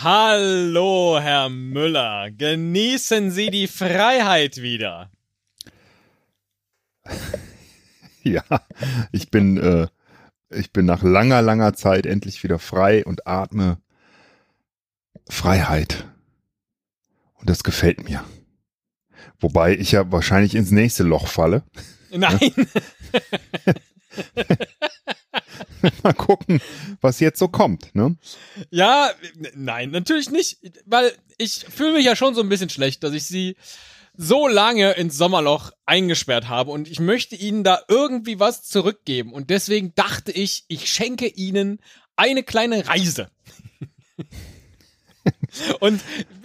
Hallo, Herr Müller. Genießen Sie die Freiheit wieder. Ja, ich bin, äh, ich bin nach langer, langer Zeit endlich wieder frei und atme Freiheit. Und das gefällt mir. Wobei ich ja wahrscheinlich ins nächste Loch falle. Nein. Mal gucken, was jetzt so kommt, ne? Ja, nein, natürlich nicht, weil ich fühle mich ja schon so ein bisschen schlecht, dass ich sie so lange ins Sommerloch eingesperrt habe und ich möchte ihnen da irgendwie was zurückgeben und deswegen dachte ich, ich schenke ihnen eine kleine Reise. Und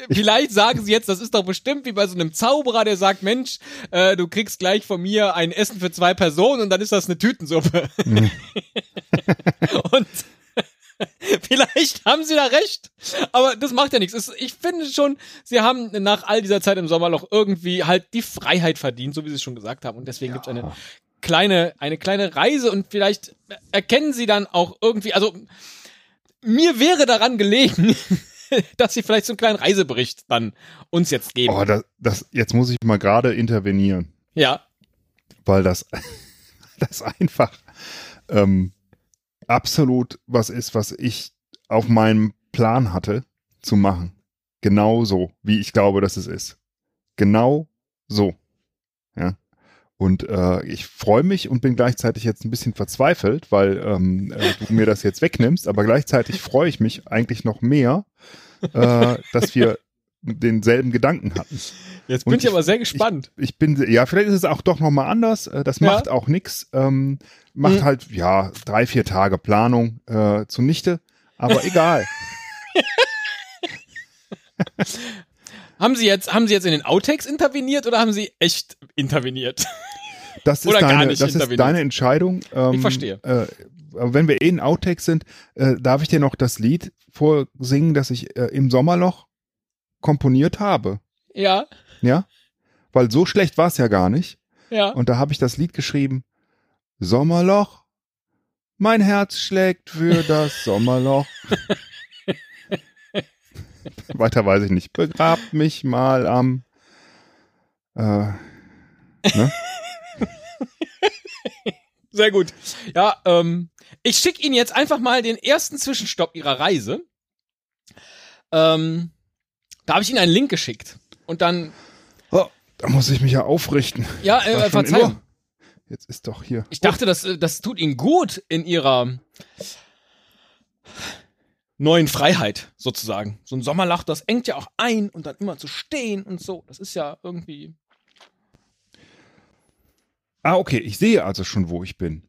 vielleicht sagen sie jetzt, das ist doch bestimmt wie bei so einem Zauberer, der sagt, Mensch, äh, du kriegst gleich von mir ein Essen für zwei Personen und dann ist das eine Tütensuppe. Mhm. und Vielleicht haben sie da recht, aber das macht ja nichts. Ich finde schon, sie haben nach all dieser Zeit im Sommerloch irgendwie halt die Freiheit verdient, so wie sie es schon gesagt haben. Und deswegen ja. gibt es eine kleine, eine kleine Reise und vielleicht erkennen sie dann auch irgendwie, also mir wäre daran gelegen, dass sie vielleicht so einen kleinen Reisebericht dann uns jetzt geben. Oh, das, das, jetzt muss ich mal gerade intervenieren. Ja. Weil das, das einfach ähm, absolut was ist, was ich auf meinem Plan hatte zu machen. Genau so, wie ich glaube, dass es ist. Genau so. Ja. Und äh, ich freue mich und bin gleichzeitig jetzt ein bisschen verzweifelt, weil ähm, äh, du mir das jetzt wegnimmst, aber gleichzeitig freue ich mich eigentlich noch mehr, äh, dass wir denselben Gedanken hatten. Jetzt bin ich, ich, aber sehr gespannt. Ich, ich, bin, ja, vielleicht ist es auch doch nochmal anders. Äh, das macht ja. auch nix. Ähm, macht mhm. halt, ja, drei, vier Tage Planung äh, zunichte, aber egal. haben Sie jetzt, haben Sie jetzt in den Outtakes interveniert oder haben Sie echt interveniert? Das ist, deine, das ist deine Entscheidung. Ähm, ich verstehe. Äh, wenn wir eh in Outtakes sind, äh, darf ich dir noch das Lied vorsingen, das ich äh, im Sommerloch komponiert habe. Ja. Ja? Weil so schlecht war es ja gar nicht. Ja. Und da habe ich das Lied geschrieben. Sommerloch, mein Herz schlägt für das Sommerloch. Weiter weiß ich nicht. Begrabt mich mal am. Äh, ne? Sehr gut. Ja, ähm, ich schicke Ihnen jetzt einfach mal den ersten Zwischenstopp Ihrer Reise. Ähm, da habe ich Ihnen einen Link geschickt. Und dann. Oh, da muss ich mich ja aufrichten. Ja, äh, Verzeihung. Jetzt ist doch hier. Ich dachte, das, äh, das tut Ihnen gut in Ihrer neuen Freiheit, sozusagen. So ein Sommerlach, das engt ja auch ein und dann immer zu stehen und so. Das ist ja irgendwie Ah, okay, ich sehe also schon, wo ich bin.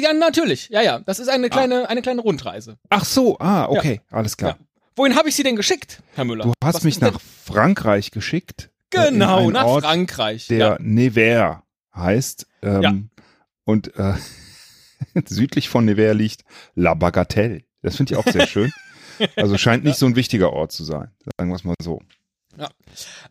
Ja, natürlich. Ja, ja. Das ist eine ah. kleine, ah. eine kleine Rundreise. Ach so, ah, okay, ja. alles klar. Ja. Wohin habe ich Sie denn geschickt, Herr Müller? Du hast Was mich nach Frankreich geschickt. Äh, genau, nach Ort, Frankreich. Der ja. Nevers heißt. Ähm, ja. Und äh, südlich von Nevers liegt La Bagatelle. Das finde ich auch sehr schön. Also scheint nicht so ein wichtiger Ort zu sein, sagen wir es mal so. Ja.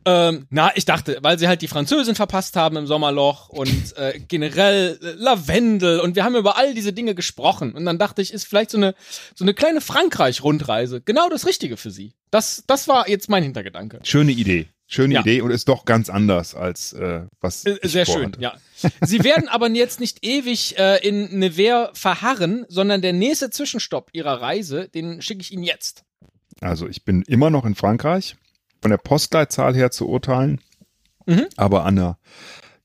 Ähm, na, ich dachte, weil sie halt die Französin verpasst haben im Sommerloch und äh, generell äh, Lavendel und wir haben über all diese Dinge gesprochen und dann dachte ich, ist vielleicht so eine so eine kleine Frankreich-Rundreise genau das Richtige für sie. Das das war jetzt mein Hintergedanke. Schöne Idee. Schöne ja. Idee und ist doch ganz anders als äh, was äh, sehr schön. Ja. Sie werden aber jetzt nicht ewig äh, in Nevers verharren, sondern der nächste Zwischenstopp ihrer Reise, den schicke ich Ihnen jetzt. Also ich bin immer noch in Frankreich von der Postleitzahl her zu urteilen, mhm. aber an einer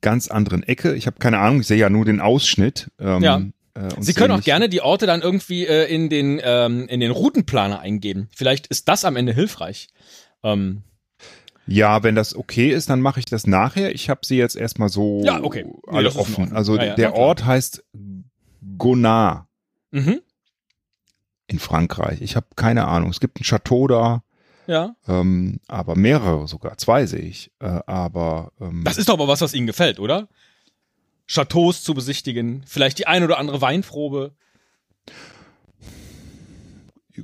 ganz anderen Ecke. Ich habe keine Ahnung, ich sehe ja nur den Ausschnitt. Ähm, ja. Äh, Sie können auch gerne die Orte dann irgendwie äh, in den ähm, in den Routenplaner eingeben. Vielleicht ist das am Ende hilfreich. Ähm, ja, wenn das okay ist, dann mache ich das nachher. Ich habe sie jetzt erstmal so ja, okay. alle offen. Also ja, der Ort heißt Gonard mhm. in Frankreich. Ich habe keine Ahnung. Es gibt ein Chateau da. Ja. Ähm, aber mehrere sogar, zwei sehe ich. Äh, aber ähm, das ist doch aber was, was Ihnen gefällt, oder? Chateaus zu besichtigen, vielleicht die ein oder andere Weinprobe.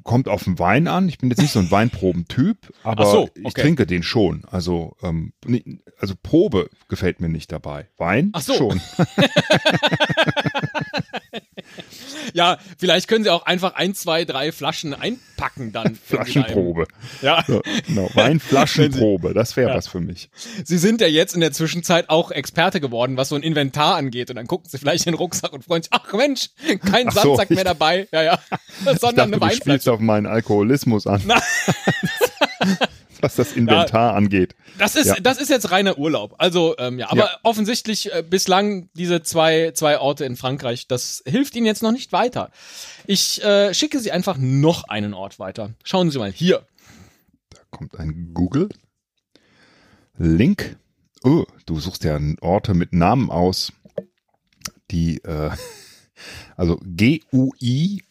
Kommt auf den Wein an. Ich bin jetzt nicht so ein Weinprobentyp, aber so, okay. ich trinke den schon. Also, ähm, also Probe gefällt mir nicht dabei. Wein Ach so. schon. Ja, vielleicht können Sie auch einfach ein, zwei, drei Flaschen einpacken dann. Flaschenprobe. Ja. So, genau, Weinflaschenprobe, das wäre ja. was für mich. Sie sind ja jetzt in der Zwischenzeit auch Experte geworden, was so ein Inventar angeht. Und dann gucken Sie vielleicht in den Rucksack und freuen sich, ach Mensch, kein ach Sandsack so, mehr dabei. Ja, ja. Sondern ich dachte, eine Weinflasche. Du spielst auf meinen Alkoholismus an. was das Inventar ja, angeht. Das ist, ja. das ist jetzt reiner Urlaub. Also, ähm, ja, aber ja. offensichtlich äh, bislang diese zwei, zwei Orte in Frankreich, das hilft Ihnen jetzt noch nicht weiter. Ich äh, schicke Sie einfach noch einen Ort weiter. Schauen Sie mal hier. Da kommt ein Google. Link. Oh, du suchst ja Orte mit Namen aus, die, äh, also G-U-I-V-E-I-L.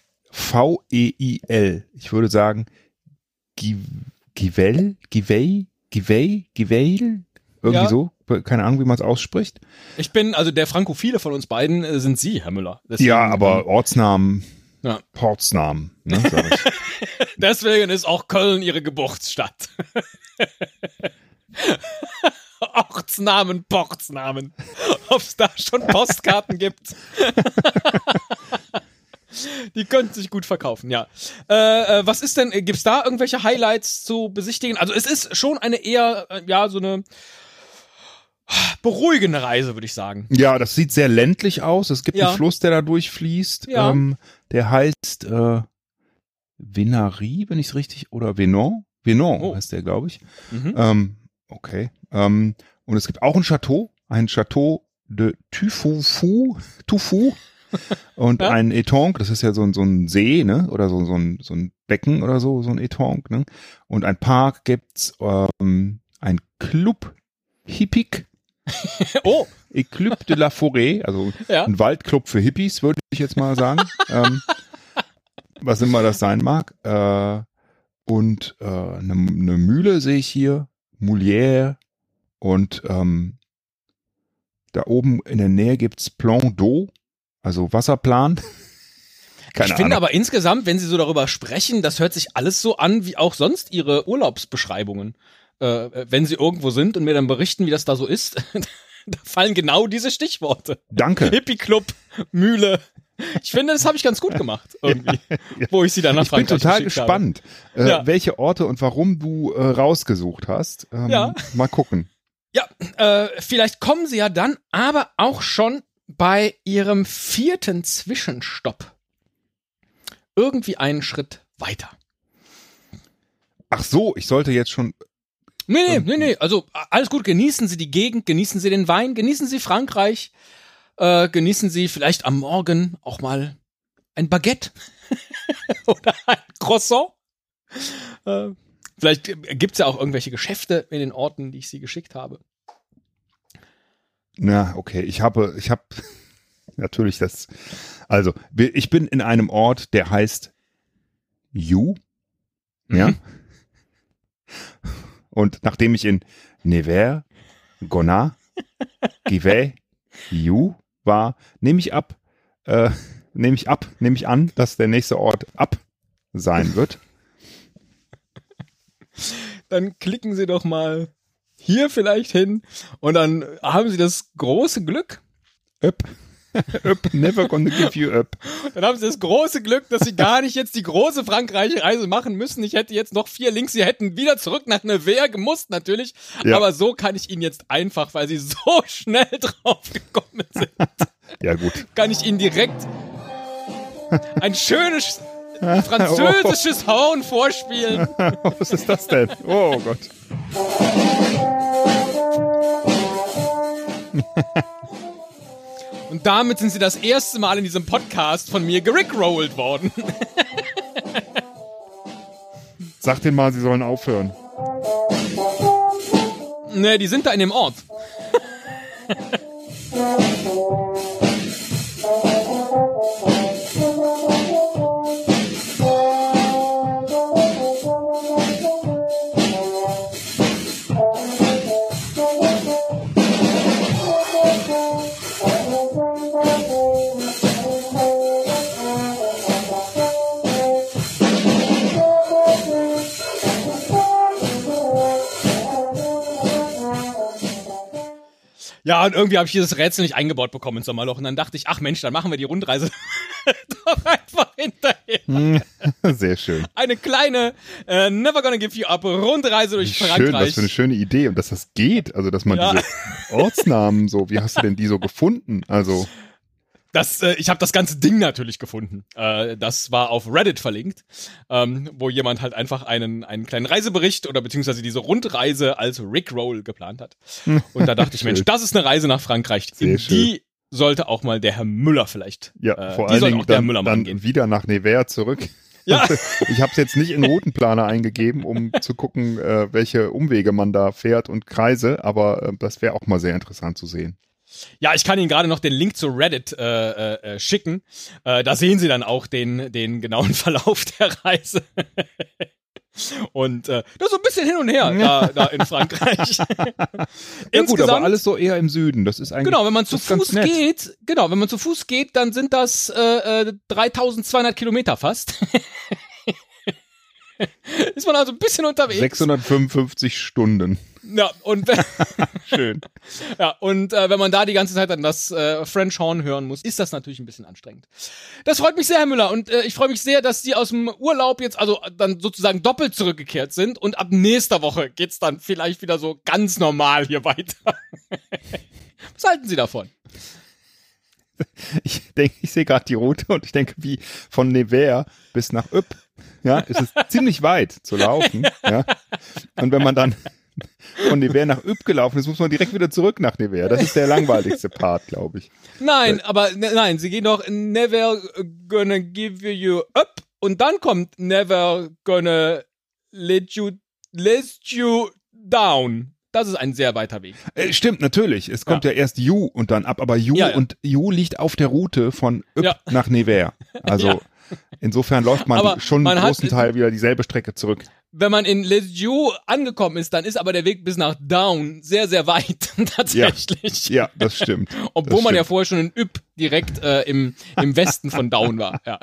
Ich würde sagen, Givel, Givey, Givey, Giveil, irgendwie ja. so. Keine Ahnung, wie man es ausspricht. Ich bin, also der Frankophile von uns beiden äh, sind Sie, Herr Müller. Deswegen, ja, aber ähm, Ortsnamen, ja. Portsnamen, ne. Deswegen ist auch Köln Ihre Geburtsstadt. Ortsnamen, Portsnamen. Ob es da schon Postkarten gibt. Die könnten sich gut verkaufen, ja. Äh, äh, was ist denn, gibt's da irgendwelche Highlights zu besichtigen? Also es ist schon eine eher, äh, ja, so eine beruhigende Reise, würde ich sagen. Ja, das sieht sehr ländlich aus. Es gibt ja. einen Fluss, der da durchfließt. Ja. Ähm, der heißt äh, Venarie, wenn ich es richtig, oder Venon. Venon oh. heißt der, glaube ich. Mhm. Ähm, okay. Ähm, und es gibt auch ein Chateau, ein Chateau de Tufufu, Tufu und ja? ein Etonk, das ist ja so, ein so ein See, ne? Oder so, so, ein, so ein Becken oder so, so ein Etonk, ne? Und ein Park gibt's, ähm, ein Club Hippik. oh. Eclub de la Forêt, also ja? ein Waldclub für Hippies, würde ich jetzt mal sagen. ähm, was immer das sein mag. Äh, und äh, eine, eine Mühle sehe ich hier, Moulière und ähm, da oben in der Nähe gibt's Plan d'eau, also Wasserplan. Keine ich finde aber insgesamt, wenn Sie so darüber sprechen, das hört sich alles so an wie auch sonst Ihre Urlaubsbeschreibungen. Äh, wenn Sie irgendwo sind und mir dann berichten, wie das da so ist, da fallen genau diese Stichworte. Danke. Hippie-Club, Mühle. Ich finde, das habe ich ganz gut gemacht, irgendwie, ja, ja. wo ich sie dann nach ich Frankreich Ich bin total gespannt, äh, ja. welche Orte und warum du äh, rausgesucht hast. Ähm, ja. Mal gucken. Ja, äh, vielleicht kommen sie ja dann, aber auch schon bei ihrem vierten Zwischenstopp irgendwie einen Schritt weiter. Ach so, ich sollte jetzt schon. Nee, nee, nee, nee. Also alles gut, genießen Sie die Gegend, genießen Sie den Wein, genießen Sie Frankreich, äh, genießen Sie vielleicht am Morgen auch mal ein Baguette oder ein Croissant. Äh, vielleicht gibt's ja auch irgendwelche Geschäfte in den Orten, die ich Sie geschickt habe. Na, okay. Ich habe, ich habe natürlich das. Also, ich bin in einem Ort, der heißt Yu. Ja. Mhm. Und nachdem ich in Nevers, Gonard, Givet, Yu war, nehme ich ab, äh, nehme ich ab, nehme ich an, dass der nächste Ort ab sein wird. Dann klicken Sie doch mal hier vielleicht hin und dann haben sie das große Glück. Up. up, never gonna give you up. Dann haben sie das große Glück, dass sie gar nicht jetzt die große Frankreich-Reise machen müssen. Ich hätte jetzt noch vier Links, sie hätten wieder zurück nach Nevers gemusst natürlich. Ja. Aber so kann ich ihnen jetzt einfach, weil sie so schnell drauf gekommen sind. ja gut. Kann ich ihnen direkt ein schönes französisches Horn vorspielen. Was ist das denn? Oh Gott. Und damit sind sie das erste Mal in diesem Podcast von mir gerickrollt worden. Sag denen mal, sie sollen aufhören. Ne, die sind da in dem Ort. Ja, und irgendwie habe ich dieses Rätsel nicht eingebaut bekommen ins Sommerloch. Und dann dachte ich, ach Mensch, dann machen wir die Rundreise doch einfach hinterher. Sehr schön. Eine kleine äh, Never Gonna Give You Up Rundreise durch Schön, Frankreich. was für eine schöne Idee und dass das geht. Also, dass man Ja. diese Ortsnamen so, wie hast du denn die so gefunden? Also, Das, äh, ich habe das ganze Ding natürlich gefunden. Äh, das war auf Reddit verlinkt, ähm, wo jemand halt einfach einen, einen kleinen Reisebericht oder beziehungsweise diese Rundreise als Rickroll geplant hat. Und da dachte ich, Mensch, das ist eine Reise nach Frankreich. Sehr In schön. die sollte auch mal der Herr Müller vielleicht. ja, äh, vor die allen Dingen auch der Herr dann, dann angehen. wieder nach Nevers zurück. Ja. Ich habe es jetzt nicht in den Routenplaner eingegeben, um zu gucken, äh, welche Umwege man da fährt und Kreise, aber äh, das wäre auch mal sehr interessant zu sehen. Ja, ich kann Ihnen gerade noch den Link zu Reddit äh, äh, äh, schicken. Äh, da sehen Sie dann auch den, den genauen Verlauf der Reise. Und äh, das ist so ein bisschen hin und her da, da in Frankreich. Ja gut, aber alles so eher im Süden. Das ist eigentlich Genau, wenn man zu Fuß geht, genau, wenn man zu Fuß geht, dann sind das äh, äh, 3200 Kilometer fast. ist man also ein bisschen unterwegs. 655 Stunden. Ja, und wenn, Schön. ja, und äh, wenn man da die ganze Zeit dann das äh, French Horn hören muss, ist das natürlich ein bisschen anstrengend. Das freut mich sehr, Herr Müller, und äh, ich freue mich sehr, dass Sie aus dem Urlaub jetzt also dann sozusagen doppelt zurückgekehrt sind und ab nächster Woche geht's dann vielleicht wieder so ganz normal hier weiter. Was halten Sie davon? Ich denke, ich sehe gerade die Route und ich denke, wie von Nevers bis nach Ypp, ja, ist es ziemlich weit zu laufen, ja. Und wenn man dann von Nevers nach Ypp gelaufen ist, muss man direkt wieder zurück nach Nevers. Das ist der langweiligste Part, glaube ich. Nein, aber ne, nein, Sie gehen doch never gonna give you up und dann kommt never gonna let you let you down. Das ist ein sehr weiter Weg. Äh, stimmt, natürlich. Es kommt ja. erst Ju und dann ab, aber Ju Ja, ja. und Ju liegt auf der Route von Ja. nach Nevers. Also Ja. Insofern läuft man Aber schon man einen hat- großen Teil wieder dieselbe Strecke zurück. Wenn man in Les You angekommen ist, dann ist aber der Weg bis nach Down sehr, sehr weit tatsächlich. Ja, das stimmt. Obwohl das man ja stimmt. vorher schon in Ypp direkt äh, im, im Westen von Down war. Ja.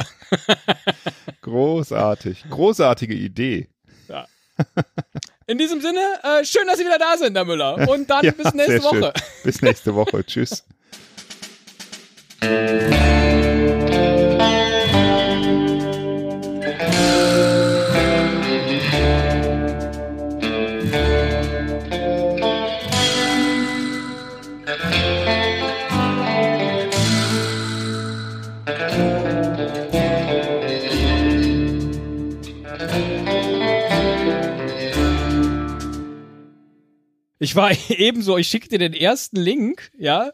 Großartig. Großartige Idee. In diesem Sinne, äh, schön, dass Sie wieder da sind, Herr Müller. Und dann Ja, bis nächste sehr schön. Woche. Bis nächste Woche. Tschüss. Ich war ebenso, ich schicke dir den ersten Link, ja,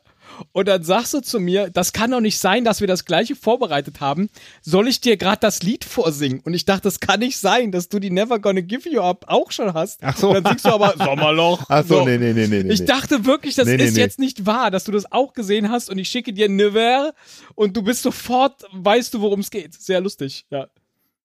und dann sagst du zu mir, das kann doch nicht sein, dass wir das gleiche vorbereitet haben. Soll ich dir gerade das Lied vorsingen? Und ich dachte, das kann nicht sein, dass du die Never Gonna Give You Up auch schon hast. Ach so. Und dann singst du aber Sommerloch. Ach so, nee, nee, nee, nee, nee. Ich dachte wirklich, das Nee, nee, ist nee. jetzt nicht wahr, dass du das auch gesehen hast und ich schicke dir Never und du bist sofort, weißt du, worum es geht. Sehr lustig, ja.